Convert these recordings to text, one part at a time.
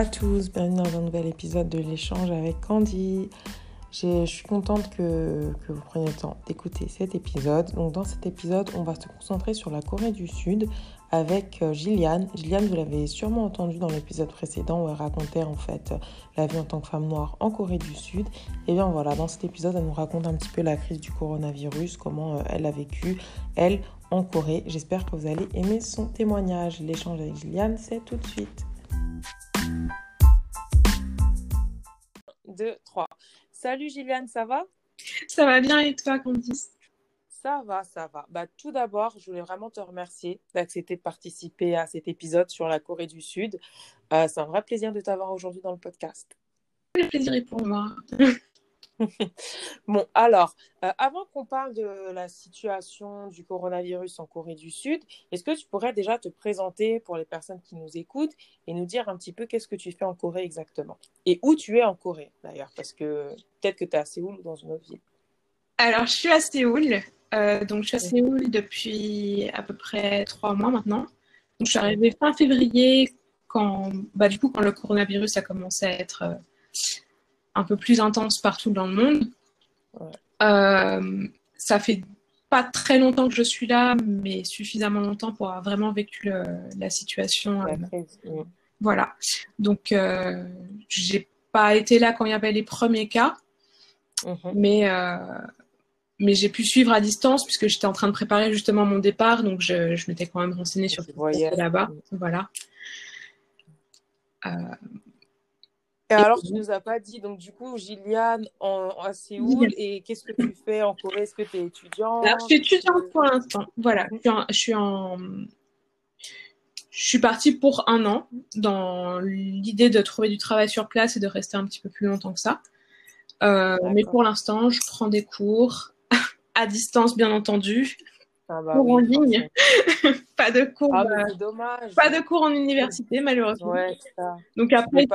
à tous, bienvenue dans un nouvel épisode de l'échange avec Candy. Je suis contente que, vous preniez le temps d'écouter cet épisode. Donc dans cet épisode, on va se concentrer sur la Corée du Sud avec euh, Gilliane. Gilliane, vous l'avez sûrement entendu dans l'épisode précédent où elle racontait en fait la vie en tant que femme noire en Corée du Sud. Et bien voilà, dans cet épisode, elle nous raconte un petit peu la crise du coronavirus, comment euh, elle a vécu, elle, en Corée. J'espère que vous allez aimer son témoignage. L'échange avec Gilliane, c'est tout de suite. 2, 3. Salut Gilliane, ça va? Ça va bien et toi, Candice? Ça va, ça va. Bah, tout d'abord, je voulais vraiment te remercier d'accepter de participer à cet épisode sur la Corée du Sud. Euh, c'est un vrai plaisir de t'avoir aujourd'hui dans le podcast. Le plaisir est pour moi. bon, alors, euh, avant qu'on parle de la situation du coronavirus en Corée du Sud, est-ce que tu pourrais déjà te présenter pour les personnes qui nous écoutent et nous dire un petit peu qu'est-ce que tu fais en Corée exactement? Et où tu es en Corée d'ailleurs, parce que peut-être que tu es à Séoul ou dans une autre ville. Alors, je suis à Séoul. Euh, donc, je suis à Séoul depuis à peu près trois mois maintenant. Donc, je suis arrivée fin février quand, bah, du coup, quand le coronavirus a commencé à être euh, un peu plus intense partout dans le monde. Euh, ça fait pas très longtemps que je suis là, mais suffisamment longtemps pour avoir vraiment vécu la situation. Euh, voilà. Donc, euh, j'ai pas été là quand il y avait les premiers cas, mhm. mais, euh, mais j'ai pu suivre à distance puisque j'étais en train de préparer justement mon départ, donc je, je m'étais quand même renseignée sur ce qui là-bas. Voilà. Et alors, tu nous as pas dit, donc du coup, Gilliane en, à Séoul, et qu'est-ce que tu fais en Corée? Est-ce que tu es étudiante Je suis étudiante pour l'instant. Voilà, je suis, en, je suis partie pour un an dans l'idée de trouver du travail sur place et de rester un petit peu plus longtemps que ça. Euh, mais pour l'instant, je prends des cours à distance, bien entendu. Ah bah cours en ligne, pas de cours, ah, euh, pas de cours en université malheureusement. donc après,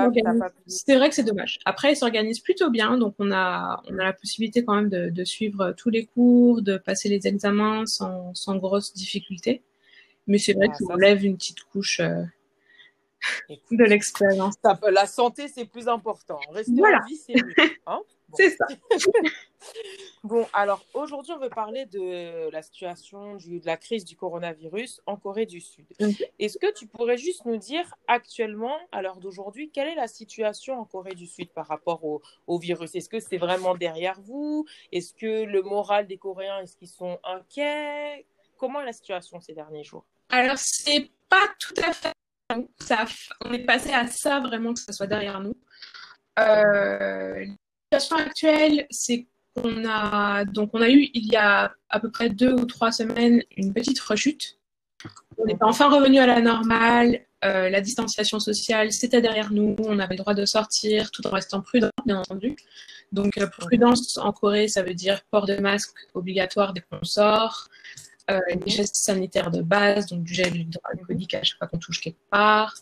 c'est vrai que c'est dommage. Après, ils s'organisent plutôt bien, donc on a on a la possibilité quand même de, de, suivre tous les cours, de passer les examens sans sans grosse difficulté. Mais c'est vrai ah, qu'on lève une petite couche. Euh, de l'expérience. La santé, c'est plus important. Rester voilà. en vie, c'est mieux. Hein c'est ça. bon, alors aujourd'hui, on veut parler de la situation du, de la crise du coronavirus en Corée du Sud. Est-ce que tu pourrais juste nous dire actuellement, à l'heure d'aujourd'hui, quelle est la situation en Corée du Sud par rapport au, au virus? Est-ce que c'est vraiment derrière vous? Est-ce que le moral des Coréens, est-ce qu'ils sont inquiets? Comment est la situation ces derniers jours? Alors, c'est pas tout à fait ça, on est passé à ça vraiment que ce soit derrière nous. Euh, situation actuelle, c'est qu'on a donc on a eu il y a à peu près deux ou trois semaines une petite rechute. On est enfin revenu à la normale. Euh, la distanciation sociale, c'était derrière nous. On avait le droit de sortir tout en restant prudent, bien entendu. Donc, euh, prudence en Corée, ça veut dire port de masque obligatoire dès qu'on sort, euh, des gestes sanitaires de base, donc du gel hydroalcoolique à chaque fois qu'on touche quelque part,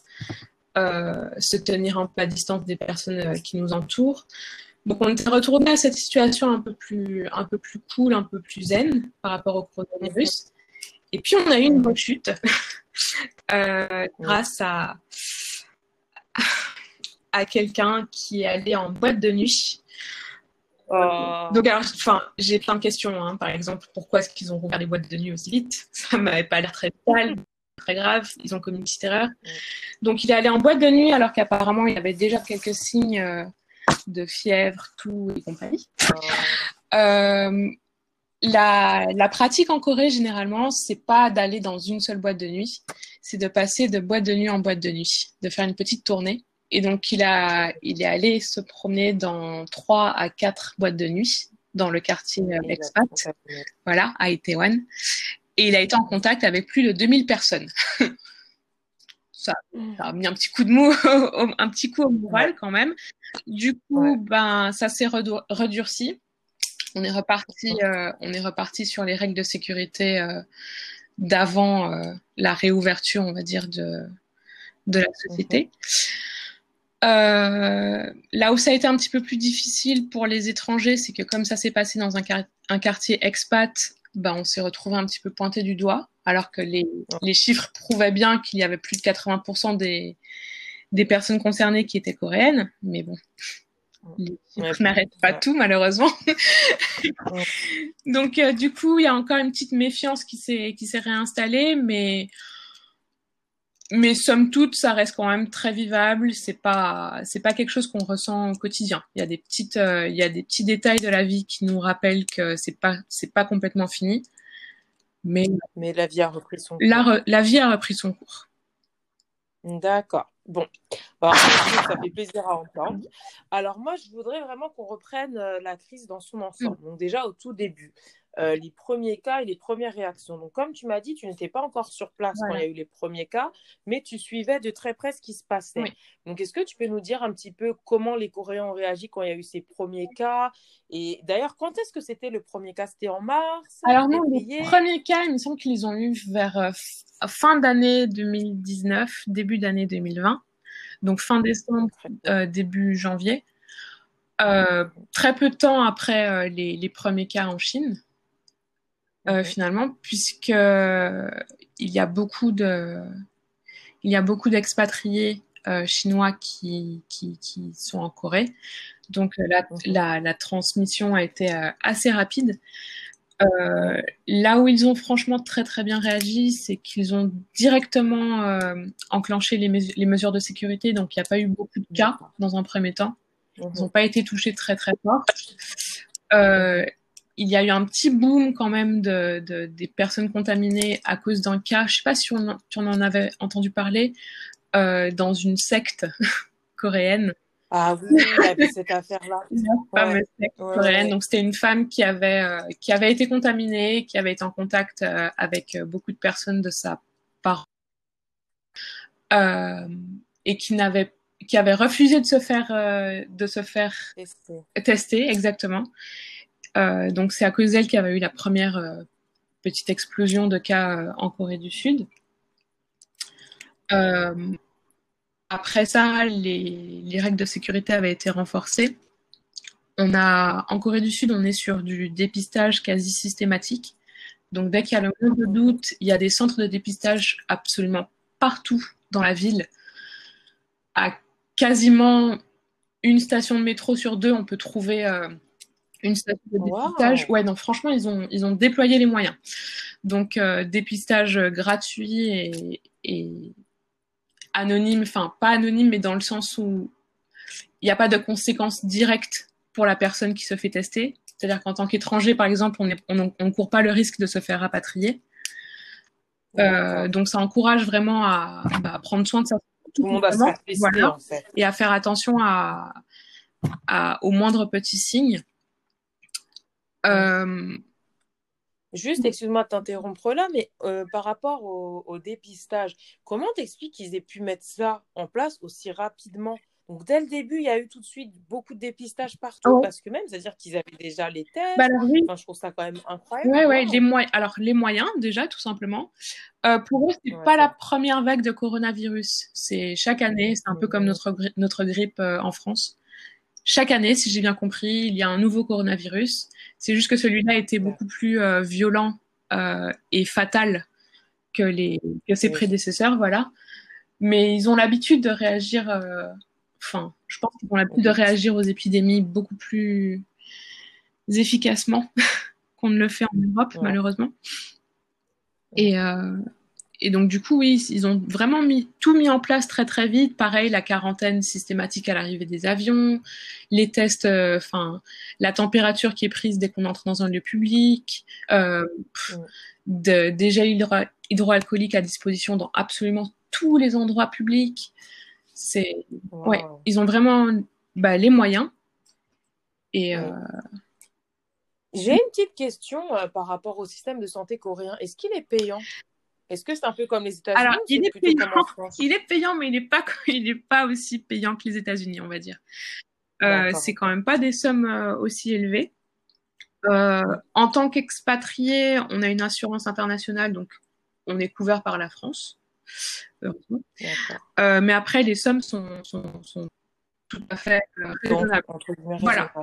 euh, se tenir à distance des personnes qui nous entourent. Donc on est retourné à cette situation un peu plus, un peu plus cool, un peu plus zen par rapport au coronavirus. Et puis on a eu une rechute euh, grâce à, à quelqu'un qui est allé en boîte de nuit. Oh. Donc alors, enfin, j'ai plein de questions. Hein. Par exemple, pourquoi est-ce qu'ils ont rouvert les boîtes de nuit aussi vite? Ça m'avait pas l'air très vital, très grave. Ils ont commis une petite erreur. Donc il est allé en boîte de nuit alors qu'apparemment il avait déjà quelques signes euh, de fièvre, tout et compagnie. Euh, la, la, pratique en Corée, généralement, c'est pas d'aller dans une seule boîte de nuit, c'est de passer de boîte de nuit en boîte de nuit, de faire une petite tournée. Et donc, il, a, il est allé se promener dans trois à quatre boîtes de nuit dans le quartier euh, expat, voilà, à Itaewon. Et il a été en contact avec plus de 2000 personnes. ça, ça, a mis un petit coup de mou, un petit coup au moral quand même. Du coup, ben, ça s'est redurci. On est reparti, euh, on est reparti sur les règles de sécurité euh, d'avant euh, la réouverture, on va dire, de, de la société. Euh, là où ça a été un petit peu plus difficile pour les étrangers, c'est que comme ça s'est passé dans un, un quartier expat, ben, on s'est retrouvé un petit peu pointé du doigt, alors que les, les chiffres prouvaient bien qu'il y avait plus de 80% des, des personnes concernées qui étaient coréennes, mais bon, les chiffres n'arrêtent pas tout malheureusement. Donc euh, du coup, il y a encore une petite méfiance qui s'est qui s'est réinstallée, mais mais somme toute, ça reste quand même très vivable. C'est pas, c'est pas quelque chose qu'on ressent au quotidien. Il y a des petites, euh, il y a des petits détails de la vie qui nous rappellent que c'est pas, c'est pas complètement fini. Mais, mais la vie a repris son cours. La, la vie a repris son cours. D'accord. Bon, Alors, ça fait plaisir à entendre. Alors moi, je voudrais vraiment qu'on reprenne euh, la crise dans son ensemble. Donc déjà au tout début, euh, les premiers cas et les premières réactions. Donc, comme tu m'as dit, tu n'étais pas encore sur place quand il y a eu les premiers cas, mais tu suivais de très près ce qui se passait. Donc, est-ce que tu peux nous dire un petit peu comment les Coréens ont réagi quand il y a eu ces premiers cas? Et d'ailleurs, quand est-ce que c'était le premier cas? C'était en mars? Alors, non, les premiers cas, il me semble qu'ils ont eu vers euh, fin d'année 2019, début d'année 2020. Donc, fin décembre, euh, début janvier. très peu de temps après les premiers cas en Chine. Euh, finalement, puisque il y a beaucoup de, il y a beaucoup d'expatriés euh, chinois qui, qui, qui, sont en Corée. Donc la, la, la transmission a été euh, assez rapide. Euh, là où ils ont franchement très très bien réagi, c'est qu'ils ont directement euh, enclenché les, les, mesures de sécurité, donc il n'y a pas eu beaucoup de cas dans un premier temps. Ils n'ont pas été touchés très très fort. Il y a eu un petit boom quand même de, de des personnes contaminées à cause d'un cas. Je sais pas si on, on en avait entendu parler euh, dans une secte coréenne. Ah oui, cette affaire-là. ouais. secte coréenne. Donc c'était une femme qui avait euh, qui avait été contaminée, qui avait été en contact euh, avec euh, beaucoup de personnes de sa part euh, et qui n'avait qui avait refusé de se faire de se faire tester, tester exactement donc c'est à cause d'elle qu'il y avait eu la première euh, petite explosion de cas euh, en Corée du Sud. après ça, les, les, règles de sécurité avaient été renforcées. On a, en Corée du Sud, on est sur du dépistage quasi systématique. Donc dès qu'il y a le moindre doute, il y a des centres de dépistage absolument partout dans la ville. À quasiment une station de métro sur deux, on peut trouver euh, une station de dépistage. Ouais, non, franchement, ils ont, ils ont déployé les moyens. Donc, euh, dépistage gratuit et, et anonyme, enfin, pas anonyme, mais dans le sens où il n'y a pas de conséquences directes pour la personne qui se fait tester. C'est-à-dire qu'en tant qu'étranger, par exemple, on ne on, on court pas le risque de se faire rapatrier. Euh, donc, ça encourage vraiment à, bah, prendre soin de sa tout le monde à se faire tester, voilà, en fait. et à faire attention à, à, aux moindres petits signes. Euh... Juste, excuse-moi de t'interrompre là, mais euh, par rapport au, au dépistage, comment t'expliques qu'ils aient pu mettre ça en place aussi rapidement? Donc, dès le début, il y a eu tout de suite beaucoup de dépistage partout, parce que même, c'est-à-dire qu'ils avaient déjà les tests. Bah alors oui, Enfin, je trouve ça quand même incroyable. ouais, ouais, les moyens. Alors les moyens déjà, tout simplement. Euh, pour eux, c'est Ouais, pas la première vague de coronavirus. C'est chaque année, c'est un peu comme notre gri- notre grippe euh, en France. Chaque année, si j'ai bien compris, il y a un nouveau coronavirus. C'est juste que celui-là était beaucoup plus euh, violent euh, et fatal que les que ses Oui. prédécesseurs, voilà. Mais ils ont l'habitude de réagir. euh, Enfin, je pense qu'ils ont l'habitude de réagir aux épidémies beaucoup plus efficacement qu'on ne le fait en Europe, Ouais. malheureusement. Et, euh, et donc, du coup, oui, ils ont vraiment mis, tout mis en place très, très vite. Pareil, la quarantaine systématique à l'arrivée des avions, les tests, euh, enfin, la température qui est prise dès qu'on entre dans un lieu public, euh, pff, Mm. de, des gels hydro- hydroalcooliques à disposition dans absolument tous les endroits publics. C'est, ouais, ils ont vraiment bah, les moyens. Et euh, J'ai une petite question euh, par rapport au système de santé coréen. Est-ce qu'il est payant? Est-ce que c'est un peu comme les États-Unis alors, il est payant. comme en France? Il est payant, mais il n'est pas, il est pas aussi payant que les États-Unis, on va dire. Euh, c'est quand même pas des sommes euh, aussi élevées. Euh, en tant qu'expatrié, on a une assurance internationale, donc on est couvert par la France. Euh, mais après, les sommes sont, sont, sont tout à fait raisonnables. Voilà.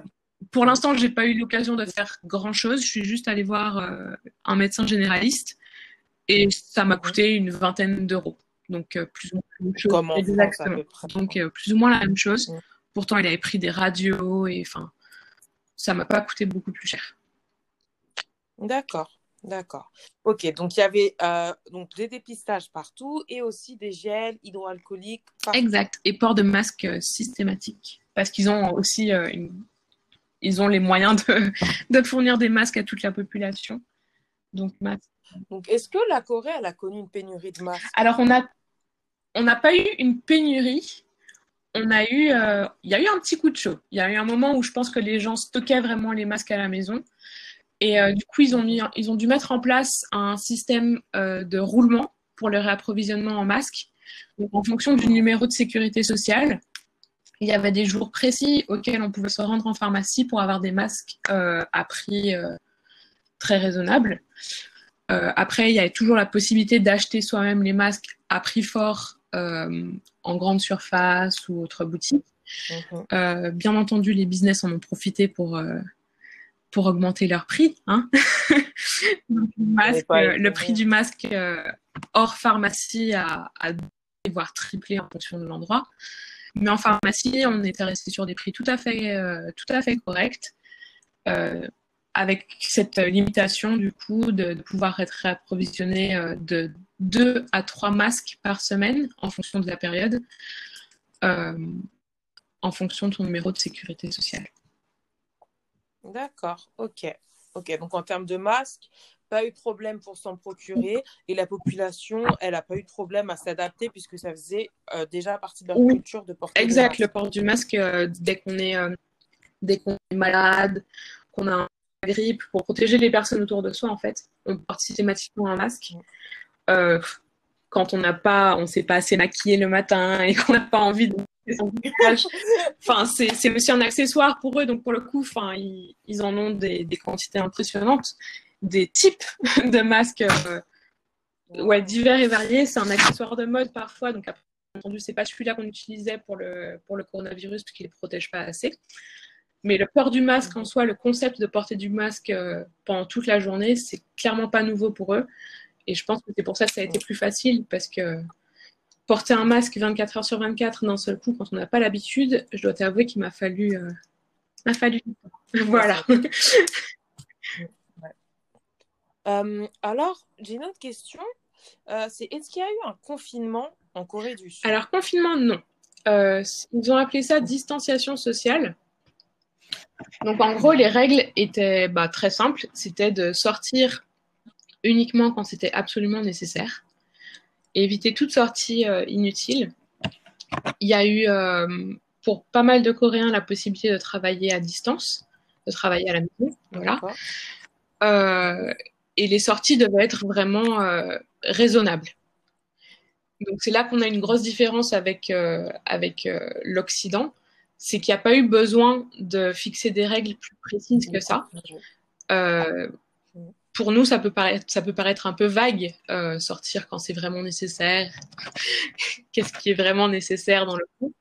Pour l'instant, j'ai pas eu l'occasion de faire grand chose. Je suis juste allée voir un médecin généraliste et ça m'a coûté une vingtaine d'euros. Donc, plus ou moins la même chose. Exactement. Donc, plus ou moins la même chose. Pourtant, il avait pris des radios et enfin, ça m'a pas coûté beaucoup plus cher. D'accord. D'accord. Ok, donc il y avait euh, donc des dépistages partout et aussi des gels hydroalcooliques. Exact, et port de masque euh, systématique. Parce qu'ils ont aussi euh, ils ont les moyens de, de, fournir des masques à toute la population. Donc, donc est-ce que la Corée a connu une pénurie de masques Alors on a on n'a pas eu une pénurie. On a eu il y a eu un petit coup de chaud. Il y a eu un moment où je pense que les gens stockaient vraiment les masques à la maison. Et euh, du coup, ils ont, ils ont dû mettre en place un système euh, de roulement pour le réapprovisionnement en masques. Donc, en fonction du numéro de sécurité sociale, il y avait des jours précis auxquels on pouvait se rendre en pharmacie pour avoir des masques euh, à prix très raisonnable. Après, il y avait toujours la possibilité d'acheter soi-même les masques à prix fort en grande surface ou autre boutique. Mhm. bien entendu, les business en ont profité pour pour augmenter leur prix. Hein le, prix du masque euh, hors pharmacie a, a voire triplé en fonction de l'endroit. Mais en pharmacie, on était resté sur des prix tout à fait, euh, tout à fait corrects, euh, avec cette limitation du coup de, pouvoir être réapprovisionné de 2 à 3 masques par semaine en fonction de la période, en fonction de ton numéro de sécurité sociale. D'accord, ok. Ok, donc en termes de masques, pas eu de problème pour s'en procurer et la population, elle n'a pas eu de problème à s'adapter puisque ça faisait euh, déjà partie de leur culture de porter Exact, le port du masque euh, dès qu'on est, euh, dès qu'on est malade, qu'on a une grippe, pour protéger les personnes autour de soi en fait, on porte systématiquement un masque. quand on n'a pas, on s'est pas assez maquillé le matin et qu'on n'a pas envie de enfin, c'est aussi un accessoire pour eux, donc pour le coup, enfin, ils, en ont des, quantités impressionnantes, des types de masques, euh, ouais, divers et variés. C'est un accessoire de mode parfois, donc après, entendu, c'est pas celui-là qu'on utilisait pour le pour le coronavirus qu'il ne protège pas assez. Mais le port du masque en soi, le concept de porter du masque euh, pendant toute la journée, c'est clairement pas nouveau pour eux. Et je pense que c'est pour ça que ça a été plus facile parce que porter un masque 24 heures sur 24 d'un seul coup quand on n'a pas l'habitude, je dois t'avouer qu'il m'a fallu, euh, m'a fallu Voilà. Euh, alors, j'ai une autre question. Euh, c'est est-ce qu'il y a eu un confinement en Corée du Sud? Alors, confinement, non. ils ont appelé ça distanciation sociale. Donc, en gros, les règles étaient bah, très simples. C'était de sortir uniquement quand c'était absolument nécessaire éviter toute sortie euh, inutile. Il y a eu euh, pour pas mal de Coréens la possibilité de travailler à distance, de travailler à la maison. Voilà. Euh, et les sorties devaient être vraiment raisonnables. Donc c'est là qu'on a une grosse différence avec, avec l'Occident, c'est qu'il n'y a pas eu besoin de fixer des règles plus précises que ça pour nous, ça peut paraître, ça peut paraître un peu vague, euh, sortir quand c'est vraiment nécessaire. Qu'est-ce qui est vraiment nécessaire dans le coup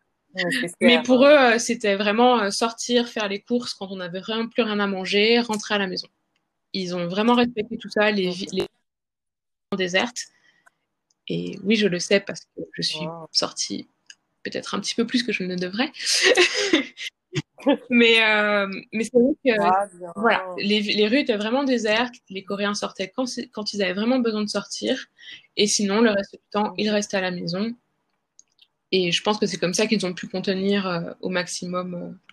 Mais pour eux, euh, c'était vraiment euh, sortir, faire les courses quand on n'avait vraiment plus rien à manger, rentrer à la maison. Ils ont vraiment respecté tout ça, les, les désertes. Et oui, je le sais parce que je suis sortie peut-être un petit peu plus que je ne devrais. mais euh, mais c'est vrai que ah, voilà, les, les, rues étaient vraiment désertes. Les Coréens sortaient quand, quand ils avaient vraiment besoin de sortir. Et sinon, le reste du temps, ils restaient à la maison. Et je pense que c'est comme ça qu'ils ont pu contenir euh, au maximum euh,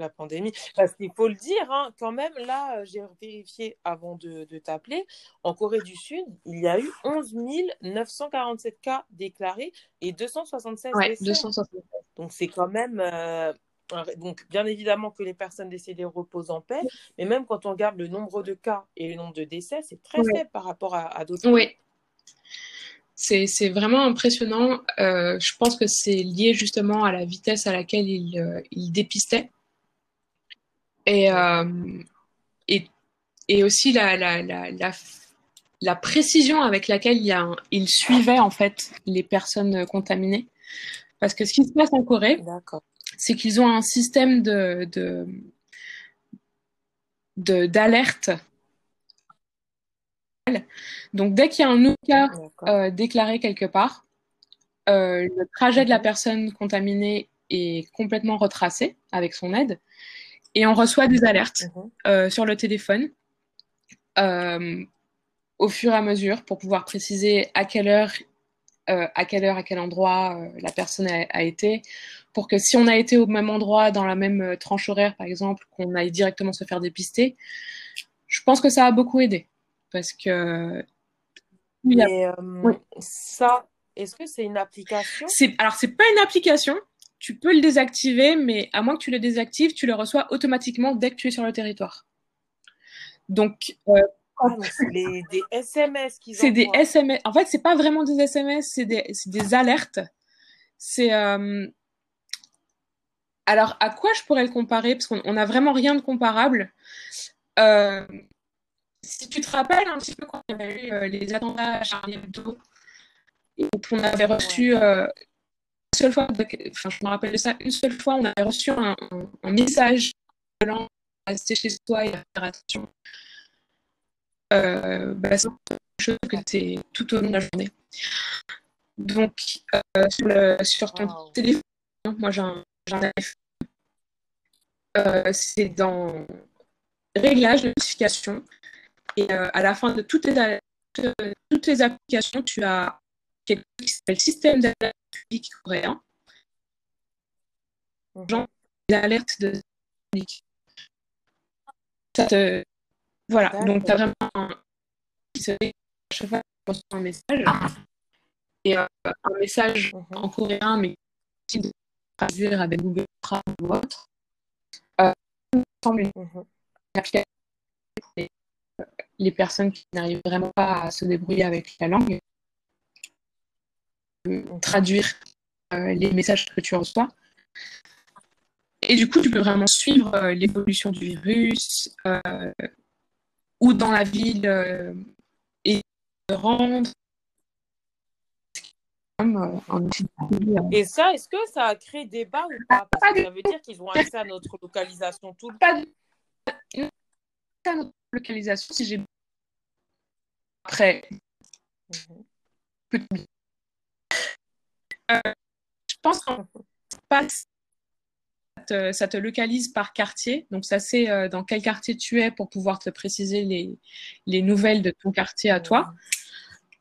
la pandémie. Parce qu'il faut le dire, hein, quand même, là, euh, j'ai vérifié avant de, t'appeler, en Corée du Sud, il y a eu 11 947 cas déclarés et 276 ouais, 276. Donc c'est quand même... Euh, donc, bien évidemment que les personnes décédées reposent en paix, mais même quand on regarde le nombre de cas et le nombre de décès, c'est très faible par rapport à, d'autres. Oui. C'est vraiment impressionnant. Euh, je pense que c'est lié justement à la vitesse à laquelle ils il dépistaient. Et, euh, et, et, aussi la, la, la, la, précision avec laquelle il, y a il suivait en fait les personnes contaminées. Parce que ce qui se passe en Corée, c'est qu'ils ont un système de, de, d'alerte. Donc, dès qu'il y a un nouveau cas euh, déclaré quelque part, euh, le trajet de la personne contaminée est complètement retracé avec son aide et on reçoit des alertes mhm. euh, sur le téléphone au fur et à mesure pour pouvoir préciser à quelle heure, à quelle heure, à quel endroit la personne a, été, pour que si on a été au même endroit, dans la même tranche horaire, par exemple, qu'on aille directement se faire dépister. Je pense que ça a beaucoup aidé parce que. Euh, ça, est-ce que c'est une application? C'est, Alors, c'est pas une application. Tu peux le désactiver, mais à moins que tu le désactives, tu le reçois automatiquement dès que tu es sur le territoire. Donc. Euh, ah, c'est des SMS qu'ils C'est des SMS. En fait, c'est pas vraiment des SMS, c'est des, des alertes. C'est. Euh, alors, à quoi je pourrais le comparer? Parce qu'on n'a vraiment rien de comparable. Euh, si tu te rappelles un petit peu quand il y avait eu les attentats à Charlie Hebdo, et qu'on avait reçu seule fois, enfin je me rappelle de ça, une seule fois, on avait reçu un, un, message à rester chez soi et à faire attention. Euh, bah, c'est quelque chose que c'est tout au long de la journée. Donc, euh, sur, le, sur, ton téléphone, moi j'ai un, un euh, c'est dans réglage de notification. Et euh, à la fin de toutes les, toutes les applications, tu as quelque chose qui s'appelle système d'alerte public coréen. Genre l'alerte de. Ça te... Voilà, donc tu as vraiment un qui se fait à chaque fois un message. Et euh, un message mhm. en coréen, mais qui de traduire avec Google Translate ou autre. Euh, semble une mhm. application les personnes qui n'arrivent vraiment pas à se débrouiller avec la langue, traduire euh, les messages que tu reçois. Et du coup, tu peux vraiment suivre euh, l'évolution du virus, euh, ou dans la ville, et rendre. Et ça, est-ce que ça a créé débat ou pas Parce que ça veut dire qu'ils ont accès à notre localisation tout le temps localisation si j'ai après euh, je pense qu'en passe ça te, localise par quartier. Donc, ça c'est euh, dans quel quartier tu es pour pouvoir te préciser les, les nouvelles de ton quartier à toi.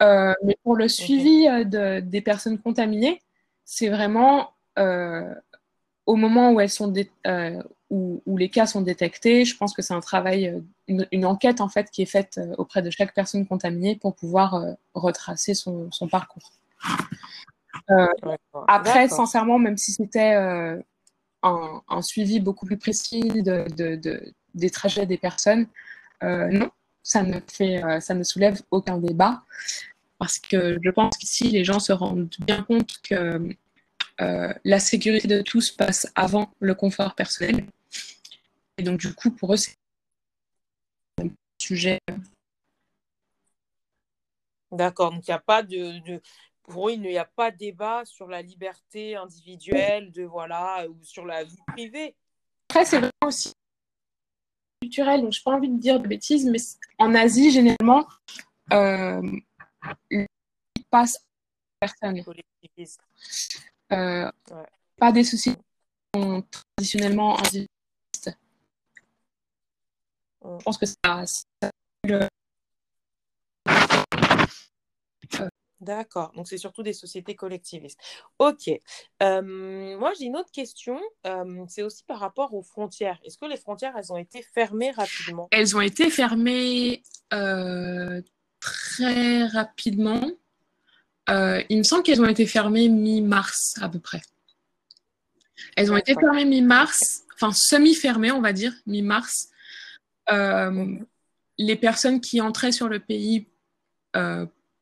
Euh, mais pour le suivi de, des personnes contaminées, c'est vraiment au moment où elles sont où, les cas sont détectés, je pense que c'est un travail, une, enquête en fait qui est faite auprès de chaque personne contaminée pour pouvoir retracer son, parcours. Après, sincèrement, même si c'était un, suivi beaucoup plus précis de, des trajets des personnes, non, ça ne, fait, ça ne soulève aucun débat parce que je pense qu'ici, les gens se rendent bien compte que la sécurité de tous passe avant le confort personnel. Et donc, du coup, pour eux, c'est un sujet. D'accord, donc il n'y a pas de, Pour eux, il n'y a pas de débat sur la liberté individuelle, de voilà, ou sur la vie privée. Après, c'est vraiment aussi culturel, donc je n'ai pas envie de dire de bêtises, mais en Asie, généralement, euh, il passe personne. Euh, Pas des soucis traditionnellement individuels je pense que ça. D'accord, donc c'est surtout des sociétés collectivistes. Ok, euh, moi j'ai une autre question, euh, c'est aussi par rapport aux frontières. Est-ce que les frontières, elles ont été fermées rapidement? Elles ont été fermées euh, très rapidement. il me semble qu'elles ont été fermées mi-mars à peu près. Elles ont été fermées mi-mars, enfin semi-fermées on va dire, mi-mars. Les personnes qui entraient sur le pays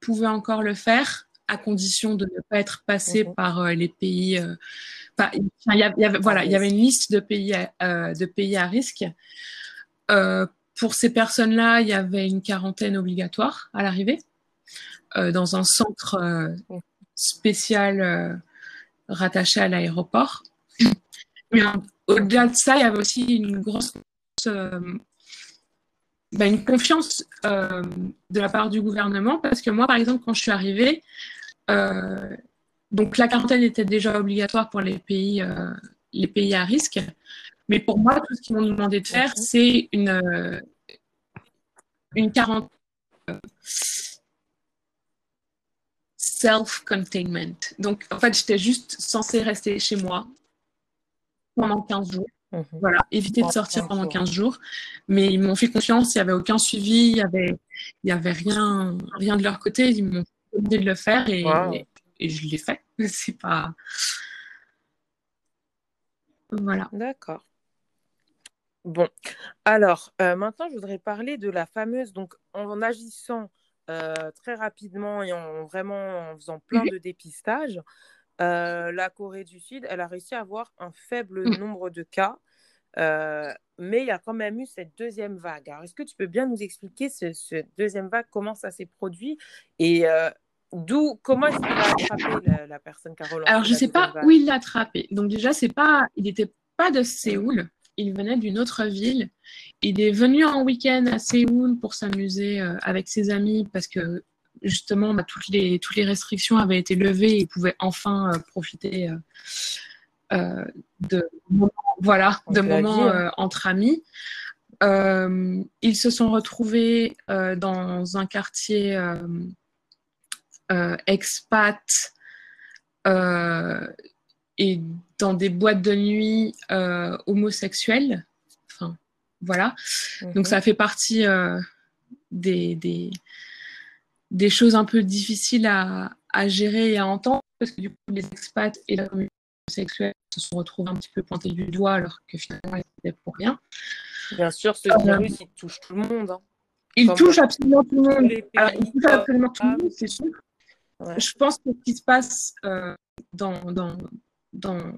euh, pouvaient encore le faire à condition de ne pas être passées mhm. par euh, les pays. il y, avait, voilà, il y avait une liste de pays à, de pays à risque. pour ces personnes-là, il y avait une quarantaine obligatoire à l'arrivée dans un centre spécial rattaché à l'aéroport. Mais au-delà de ça, il y avait aussi une grosse bah, une confiance de la part du gouvernement parce que moi, par exemple, quand je suis arrivée, donc la quarantaine était déjà obligatoire pour les pays, les pays à risque. Mais pour moi, tout ce qu'ils m'ont demandé de faire, c'est une, une quarantaine self-containment. Donc, en fait, j'étais juste censée rester chez moi pendant 15 jours. Mhm. Voilà, éviter de sortir pendant 15 jours. Mais ils m'ont fait confiance, il n'y avait aucun suivi, il n'y avait, il y avait rien, rien de leur côté. Ils m'ont demandé de le faire et, et, je l'ai fait. C'est pas. Voilà. D'accord. Bon, alors euh, maintenant, je voudrais parler de la fameuse, donc en agissant euh, très rapidement et en vraiment en faisant plein de dépistages, euh, la Corée du Sud, elle a réussi à avoir un faible mm. nombre de cas, mais il y a quand même eu cette deuxième vague. Alors, est-ce que tu peux bien nous expliquer ce, cette deuxième vague, comment ça s'est produit et d'où, comment est-ce qu'il a attrapé la, personne Carole Alors, je ne sais pas où il l'a attrapé. Donc déjà, c'est pas, il n'était pas de Séoul il venait d'une autre ville. Il est venu en week-end à Séoul pour s'amuser euh, avec ses amis parce que justement bah, toutes, les, toutes les restrictions avaient été levées et il pouvait enfin euh, profiter euh, de, voilà, de moments entre amis. ils se sont retrouvés dans un quartier expat et dans des boîtes de nuit euh, homosexuelles. Enfin, voilà. Donc mhm. ça fait partie euh, des, des, des, choses un peu difficiles à, à, gérer et à entendre parce que du coup les expats et la communauté homosexuelle se sont retrouvés un petit peu pointés du doigt alors que finalement ils étaient pour rien. Bien sûr, ce euh, virus il touche tout le monde. Hein. Il touche absolument tout le monde. il touche absolument tout le monde, c'est sûr. Je pense que ce qui se passe dans, dans, dans,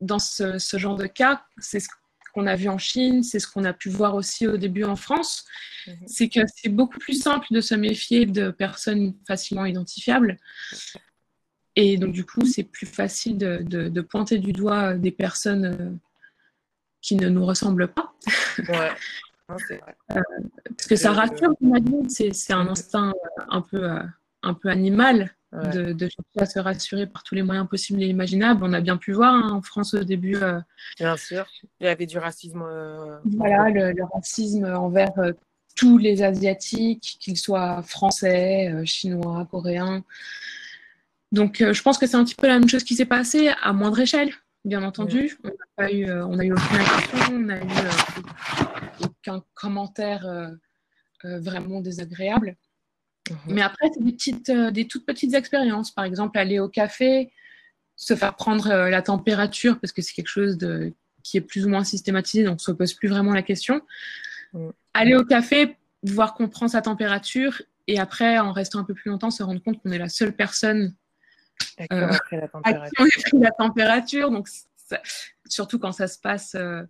dans ce, genre de cas, c'est ce qu'on a vu en Chine, c'est ce qu'on a pu voir aussi au début en France, mhm. c'est que c'est beaucoup plus simple de se méfier de personnes facilement identifiables. Et donc, du coup, c'est plus facile de, pointer du doigt des personnes euh, qui ne nous ressemblent pas. Ouais. Euh, parce que ça rassure, c'est un instinct un peu, euh, un peu animal de, chercher à se rassurer par tous les moyens possibles et imaginables. On a bien pu voir hein, en France au début. Euh, bien sûr, il y avait du racisme. Euh, voilà, le, racisme envers euh, tous les Asiatiques, qu'ils soient français, chinois, coréens. Donc, je pense que c'est un petit peu la même chose qui s'est passée à moindre échelle, bien entendu. On n'a eu, on a eu aucune agression, on n'a eu aucun commentaire vraiment désagréable. Mhm. Mais après, c'est des, petites, euh, des toutes petites expériences. Par exemple, aller au café, se faire prendre euh, la température, parce que c'est quelque chose de, qui est plus ou moins systématisé, donc on ne se pose plus vraiment la question. Mhm. Aller au café, voir qu'on prend sa température, et après, en restant un peu plus longtemps, se rendre compte qu'on est la seule personne à qui, on, a pris la température. Donc, surtout quand ça se passe euh,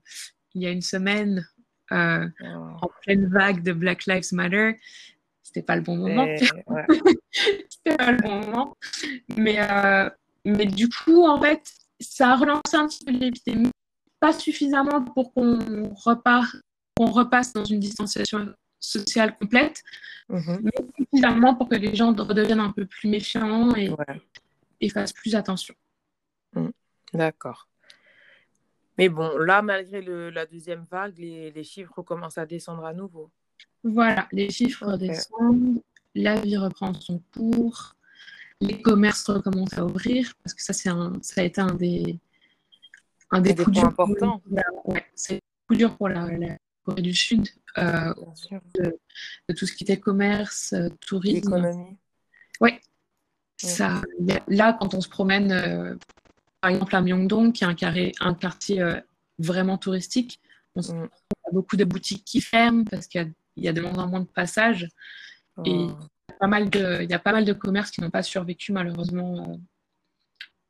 il y a une semaine, oh. en pleine vague de Black Lives Matter c'était pas le bon moment. c'était pas le bon moment. Mais, euh, mais du coup, en fait, ça a relancé un petit peu l'épidémie. Pas suffisamment pour qu'on repart, qu'on repasse dans une distanciation sociale complète, mhm. mais suffisamment pour que les gens redeviennent un peu plus méfiants et, et fassent plus attention. Mm. D'accord. Mais bon, là, malgré le, la deuxième vague, les, les chiffres commencent à descendre à nouveau. Voilà, les chiffres descendent, la vie reprend son cours, les commerces recommencent à ouvrir, parce que ça, c'est un, ça a été un des, un des, coups durs importants. Ouais, c'est coup dur pour la, Corée du Sud, euh, de, tout ce qui était commerce, euh, tourisme. Économie. Oui. Ça, là, quand on se promène, euh, par exemple à Myeongdong, qui est un, carré, un quartier vraiment touristique, on, mm. a beaucoup de boutiques qui ferment parce qu'il y a il y a de moins en moins de passages. Et oh. il y, a pas mal de, il y a pas mal de commerces qui n'ont pas survécu malheureusement euh,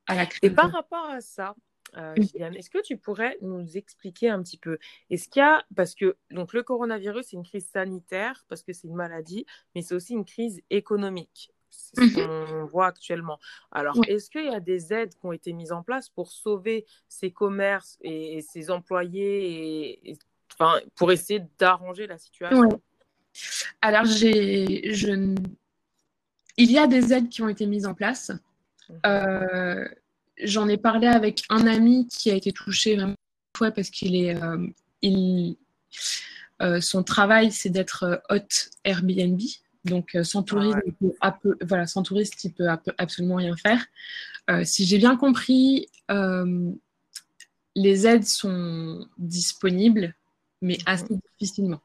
à la crise. Et par rapport à ça, euh, est-ce que tu pourrais nous expliquer un petit peu Est-ce qu'il y a, parce que donc, le coronavirus, c'est une crise sanitaire, parce que c'est une maladie, mais c'est aussi une crise économique. C'est ce mhm. qu'on voit actuellement. Alors, est-ce qu'il y a des aides qui ont été mises en place pour sauver ces commerces et, ces employés et enfin, pour essayer d'arranger la situation Alors, j'ai, je... il y a des aides qui ont été mises en place. Mhm. Euh, j'en ai parlé avec un ami qui a été touché vraiment parce qu'il est, euh, il, euh, son travail, c'est d'être hôte Airbnb. Donc, sans ah tourisme, il peut, voilà, sans touriste, il peut absolument rien faire. si j'ai bien compris, les aides sont disponibles, mais assez difficilement.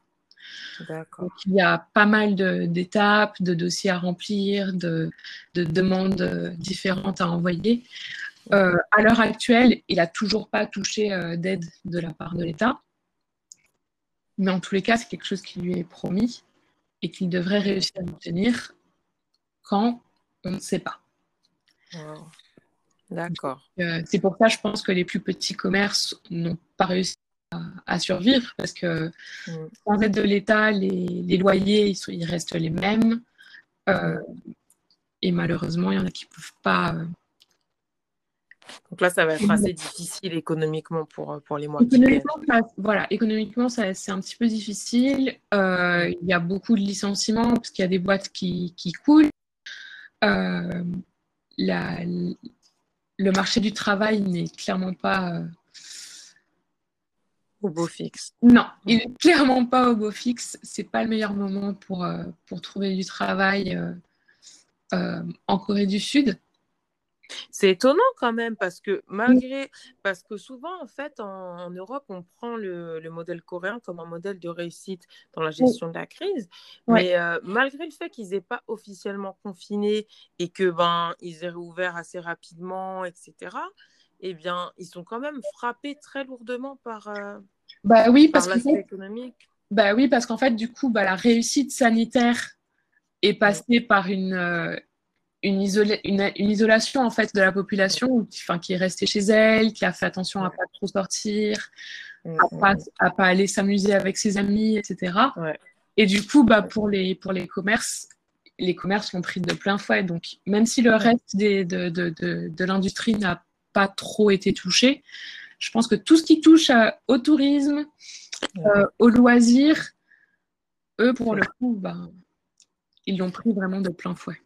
Donc, il y a pas mal d'étapes, de, dossiers à remplir, de, demandes différentes à envoyer. Euh, à l'heure actuelle, il n'a toujours pas touché euh, d'aide de la part de l'État. Mais en tous les cas, c'est quelque chose qui lui est promis et qu'il devrait réussir à obtenir quand on ne sait pas. D'accord. Euh, c'est pour ça, je pense que les plus petits commerces n'ont pas réussi à, survivre parce que mm. sans aide de l'État, les, loyers, ils, restent les mêmes. Euh, et malheureusement, il y en a qui ne peuvent pas. Euh, Donc là, ça va être assez difficile économiquement pour, pour les mois qui viennent. Voilà, économiquement, c'est un petit peu difficile. il y a beaucoup de licenciements parce qu'il y a des boîtes qui, qui coulent. La, le marché du travail n'est clairement pas euh, au beau fixe. Non, il n'est clairement pas au beau fixe. C'est pas le meilleur moment pour, euh, pour trouver du travail euh, en Corée du Sud. C'est étonnant quand même parce que malgré parce que souvent en fait en, Europe on prend le, modèle coréen comme un modèle de réussite dans la gestion de la crise, mais euh, malgré le fait qu'ils n'aient pas officiellement confiné et que ben ils aient réouvert assez rapidement, etc. Eh bien ils sont quand même frappés très lourdement par euh, bah oui parce l'aspect économique. Bah oui parce qu'en fait du coup bah, la réussite sanitaire est passée par une euh, une, une, isolation en fait de la population enfin, qui est restée chez elle, qui a fait attention à pas trop sortir, mm, à pas, mm. pas aller s'amuser avec ses amis, etc. Et du coup, bah, pour, les, pour les commerces, les commerces l'ont pris de plein fouet. Donc, même si le reste des, de, de, de, de l'industrie n'a pas trop été touché, je pense que tout ce qui touche au tourisme, euh, aux loisirs, eux, pour le coup, bah, ils l'ont pris vraiment de plein fouet.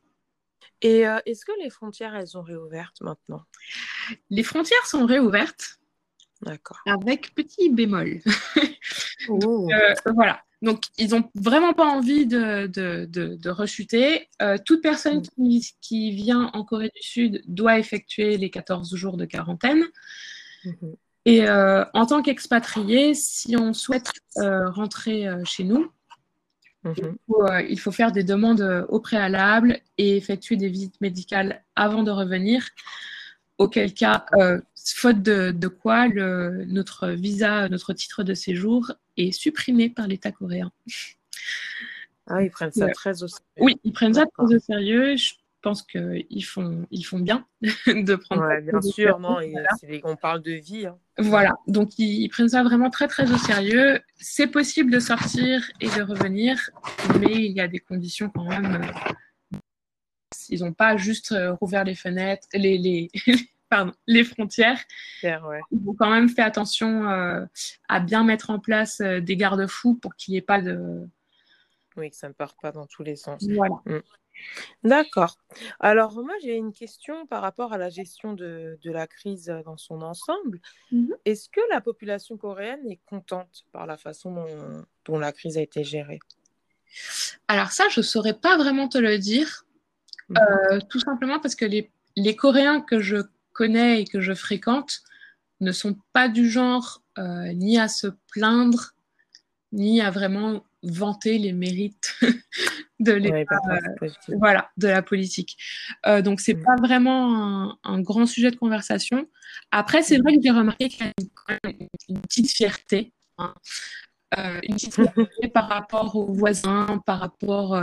Et euh, est-ce que les frontières, elles sont réouvertes maintenant? Les frontières sont réouvertes. D'accord. Avec petit bémol. Oh. Euh, voilà. Donc, ils n'ont vraiment pas envie de, de, de, rechuter. Euh, toute personne mm. qui, qui, vient en Corée du Sud doit effectuer les 14 jours de quarantaine. Mm-hmm. Et en tant qu'expatrié, si on souhaite rentrer chez nous, Mhm. Euh, il, faut, faire des demandes euh, au préalable et effectuer des visites médicales avant de revenir. Auquel cas, euh, faute de, quoi, notre visa, notre titre de séjour est supprimé par l'État coréen. Ah, ils prennent ça très au sérieux. Oui, ils prennent ça très au sérieux pense qu'ils font, ils font bien de prendre. Ouais, bien sûr, non, on parle de vie. Hein. Voilà, donc ils, prennent ça vraiment très très au sérieux. C'est possible de sortir et de revenir, mais il y a des conditions quand même. Ils n'ont pas juste euh, rouvert les fenêtres, les, les, pardon, les frontières. Ouais. Ils ont quand même fait attention euh, à bien mettre en place des garde-fous pour qu'il n'y ait pas de. Oui, que ça ne parte pas dans tous les sens. Voilà. Mm. D'accord. Alors moi, j'ai une question par rapport à la gestion de, la crise dans son ensemble. Mmh Est-ce que la population coréenne est contente par la façon dont, la crise a été gérée? Alors ça, je ne saurais pas vraiment te le dire. Mmh euh, tout simplement parce que les, les, Coréens que je connais et que je fréquente ne sont pas du genre euh, ni à se plaindre, ni à vraiment vanter les mérites de euh, voilà, de la politique. Euh, donc c'est mm. pas vraiment un, grand sujet de conversation. Après, c'est vrai que j'ai remarqué qu'il y a une, petite fierté, hein. euh, une petite fierté par rapport aux voisins, par rapport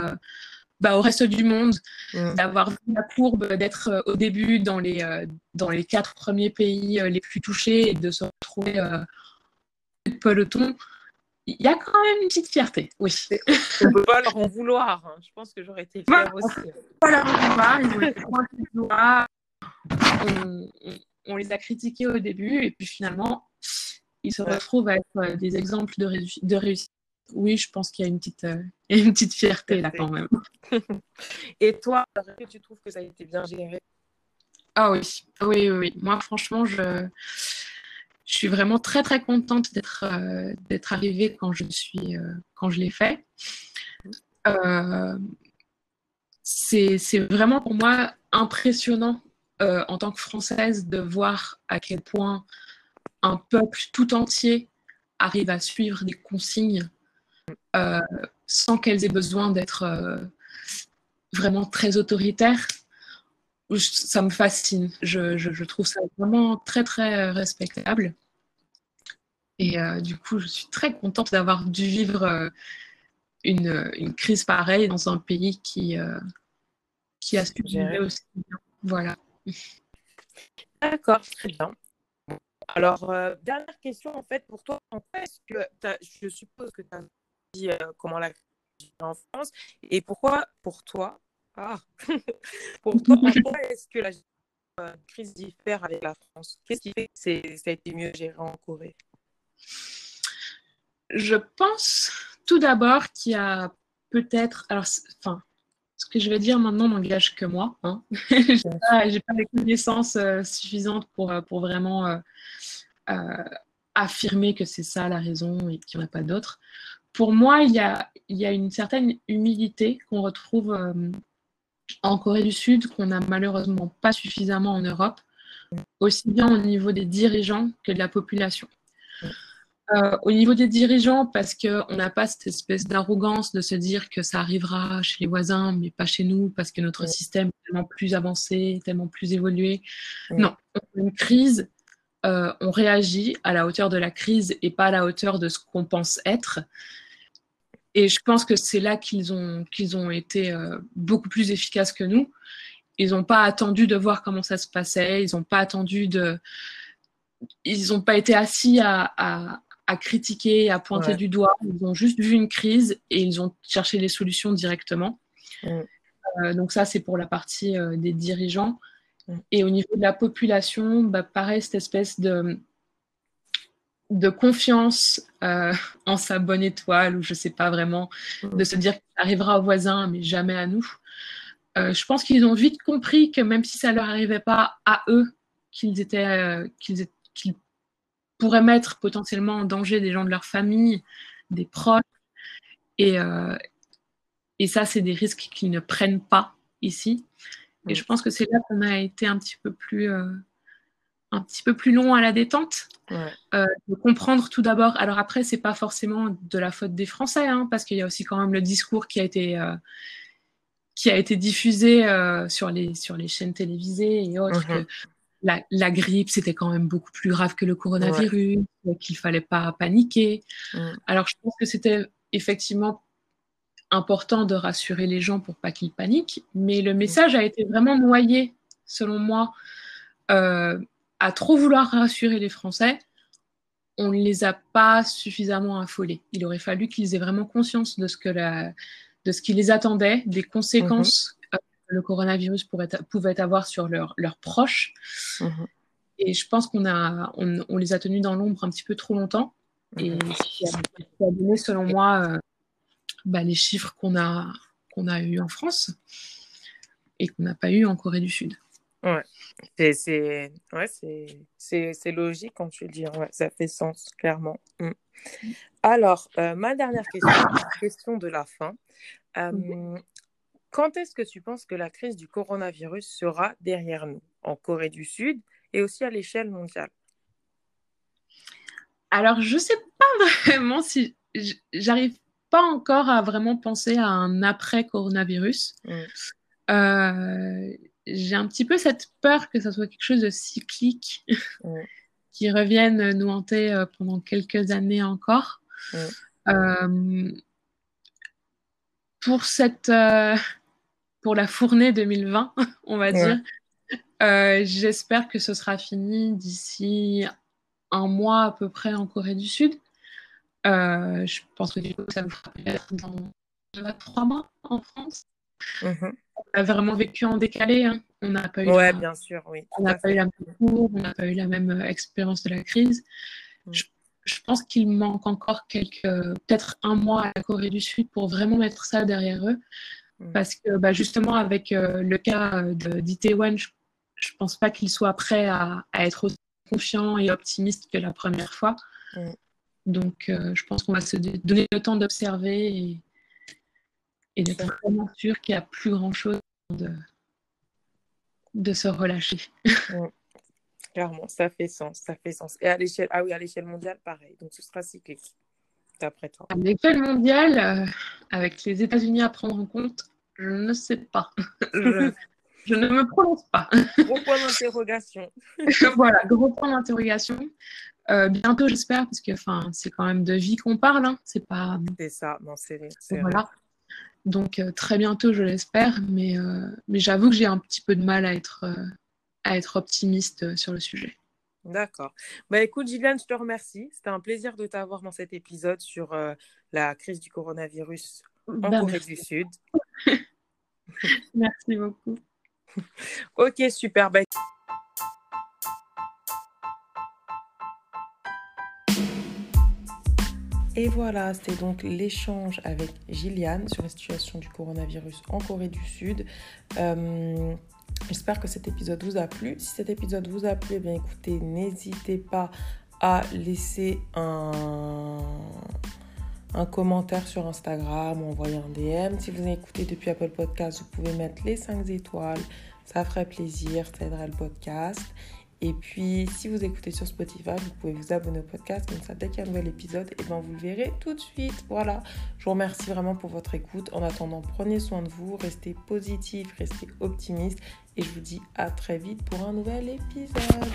bah, au reste du monde, mm. d'avoir vu la courbe, d'être au début dans les dans les quatre premiers pays les plus touchés et de se retrouver peloton il y a quand même une petite fierté, oui. On ne peut pas leur en vouloir. Hein. Je pense que j'aurais été fière aussi. On ne peut pas leur en vouloir. on, les a critiqués au début et puis finalement, ils se retrouvent à être des exemples de, de réussite. Oui, je pense qu'il y a une petite, une petite fierté là quand même. Et toi, tu trouves que ça a été bien géré? Ah oui, oui, oui. Moi, franchement, je, je suis vraiment très très contente d'être d'être arrivée quand je suis quand je l'ai fait. Euh, c'est vraiment pour moi impressionnant euh, en tant que Française de voir à quel point un peuple tout entier arrive à suivre des consignes euh, sans qu'elles aient besoin d'être euh, vraiment très autoritaires. Ça me fascine. Je, je, trouve ça vraiment très, très respectable. Et du coup, je suis très contente d'avoir dû vivre une, une, crise pareille dans un pays qui, qui a su gérer aussi Voilà. D'accord, très bien. Alors, euh, dernière question, en fait, pour toi, que je suppose que tu as euh, comment la crise en France, et pourquoi, pour toi, ah, pour toi, pourquoi est-ce que la euh, crise diffère avec la France? Qu'est-ce qui fait que ça a été mieux géré en Corée? Je pense tout d'abord qu'il y a peut-être, alors, enfin, ce que je vais dire maintenant n'engage que moi. Hein. je n'ai pas, les connaissances euh, suffisantes pour, euh, pour vraiment euh, affirmer que c'est ça la raison et qu'il n'y en a pas d'autre. Pour moi, il y a, il y a une certaine humilité qu'on retrouve en Corée du Sud, qu'on n'a malheureusement pas suffisamment en Europe, aussi bien au niveau des dirigeants que de la population. Euh, au niveau des dirigeants, parce qu'on n'a pas cette espèce d'arrogance de se dire que ça arrivera chez les voisins, mais pas chez nous, parce que notre système est tellement plus avancé, tellement plus évolué. Non, une crise, euh, on réagit à la hauteur de la crise et pas à la hauteur de ce qu'on pense être. Et je pense que c'est là qu'ils ont, qu'ils ont été euh, beaucoup plus efficaces que nous. Ils n'ont pas attendu de voir comment ça se passait, ils n'ont pas attendu de... Ils n'ont pas été assis à, à critiquer, à pointer du doigt. Ils ont juste vu une crise et ils ont cherché les solutions directement. Mm. Euh, donc ça, c'est pour la partie euh, des dirigeants. Et au niveau de la population, bah, pareil, cette espèce de, de confiance euh, en sa bonne étoile, ou je ne sais pas vraiment, mm. de se dire qu'il arrivera aux voisins, mais jamais à nous. je pense qu'ils ont vite compris que même si ça ne leur arrivait pas à eux, qu'ils étaient, qu'ils pourraient mettre potentiellement en danger des gens de leur famille, des proches. Et, euh, et ça, c'est des risques qu'ils ne prennent pas ici. Et je pense que c'est là qu'on a été un petit peu plus, euh, un petit peu plus long à la détente. Euh, de comprendre tout d'abord. Alors après, c'est pas forcément de la faute des Français, hein, parce qu'il y a aussi quand même le discours qui a été, qui a été diffusé sur, les, sur les chaînes télévisées et autres. Mm-hmm la, grippe, c'était quand même beaucoup plus grave que le coronavirus, qu'il fallait pas paniquer. Mm. Alors, je pense que c'était effectivement important de rassurer les gens pour pas qu'ils paniquent, mais le message a été vraiment noyé, selon moi, euh, à trop vouloir rassurer les Français. On ne les a pas suffisamment affolés. Il aurait fallu qu'ils aient vraiment conscience de ce, que de ce qui les attendait, des conséquences le coronavirus pourrait, pouvait avoir sur leurs proches. Mhm. Et je pense qu'on a, on, les a tenus dans l'ombre un petit peu trop longtemps. Et mhm. ce qui a, donné, selon moi, euh, bah, les chiffres qu'on a, qu'on a eu en France et qu'on n'a pas eu en Corée du Sud. Ouais, c'est ouais, logique quand tu le dis. Ouais, ça fait sens, clairement. Mm. Alors, euh, ma dernière question, question de la fin. Euh, quand est-ce que tu penses que la crise du coronavirus sera derrière nous, en Corée du Sud et aussi à l'échelle mondiale? Alors, je ne sais pas vraiment si j'arrive pas encore à vraiment penser à un après-coronavirus. Mm. Euh, j'ai un petit peu cette peur que ça soit quelque chose de cyclique mm. qui revienne nous hanter euh, pendant quelques années encore. Mm. Euh, pour cette, pour la fournée 2020, on va dire. J'espère que ce sera fini d'ici un mois à peu près en Corée du Sud. Euh, je pense que du coup, ça me fera peut-être dans trois mois en France. Mhm. On a vraiment vécu en décalé. Hein. On n'a pas eu. Ouais, bien sûr, oui. On n'a pas eu la même cours, on n'a pas eu la même euh, expérience de la crise. Mm. je pense qu'il manque encore quelques, peut-être un mois à la Corée du Sud pour vraiment mettre ça derrière eux. Mm. Parce que bah, justement, avec euh, le cas d'Itaewon, je, ne pense pas qu'il soit prêt à, être aussi confiant et optimiste que la première fois. Donc, euh, je pense qu'on va se donner le temps d'observer et, et d'être vraiment sûr qu'il n'y a plus grand-chose de, de se relâcher. Clairement, ça fait sens, ça fait sens. Et à l'échelle, ah oui, à l'échelle mondiale, pareil. Donc ce sera cyclique, d'après toi. À l'échelle mondiale, euh, avec les États-Unis à prendre en compte, je ne sais pas. je, ne me prononce pas. Gros point d'interrogation. voilà, gros point d'interrogation. Euh, bientôt, j'espère, parce que c'est quand même de vie qu'on parle. Hein. C'est pas. C'est ça, non, c'est Voilà. Donc euh, très bientôt, je l'espère, mais, mais j'avoue que j'ai un petit peu de mal à être à être optimiste euh, sur le sujet. D'accord. Bah, écoute, Gilliane, je te remercie. C'était un plaisir de t'avoir dans cet épisode sur euh, la crise du coronavirus en bah, Corée du Sud. merci beaucoup. ok, super. Bah, Et voilà, c'était donc l'échange avec Gilliane sur la situation du coronavirus en Corée du Sud. Euh, J'espère que cet épisode vous a plu. Si cet épisode vous a plu, eh bien écoutez, n'hésitez pas à laisser un, un commentaire sur Instagram ou envoyer un DM. Si vous écoutez depuis Apple Podcast, vous pouvez mettre les 5 étoiles. Ça ferait plaisir, ça aiderait le podcast. Et puis, si vous écoutez sur Spotify, vous pouvez vous abonner au podcast. Comme ça, dès qu'il y a un nouvel épisode, et eh ben, vous le verrez tout de suite. Voilà. Je vous remercie vraiment pour votre écoute. En attendant, prenez soin de vous, restez positif, restez optimiste. Et je vous dis à très vite pour un nouvel épisode.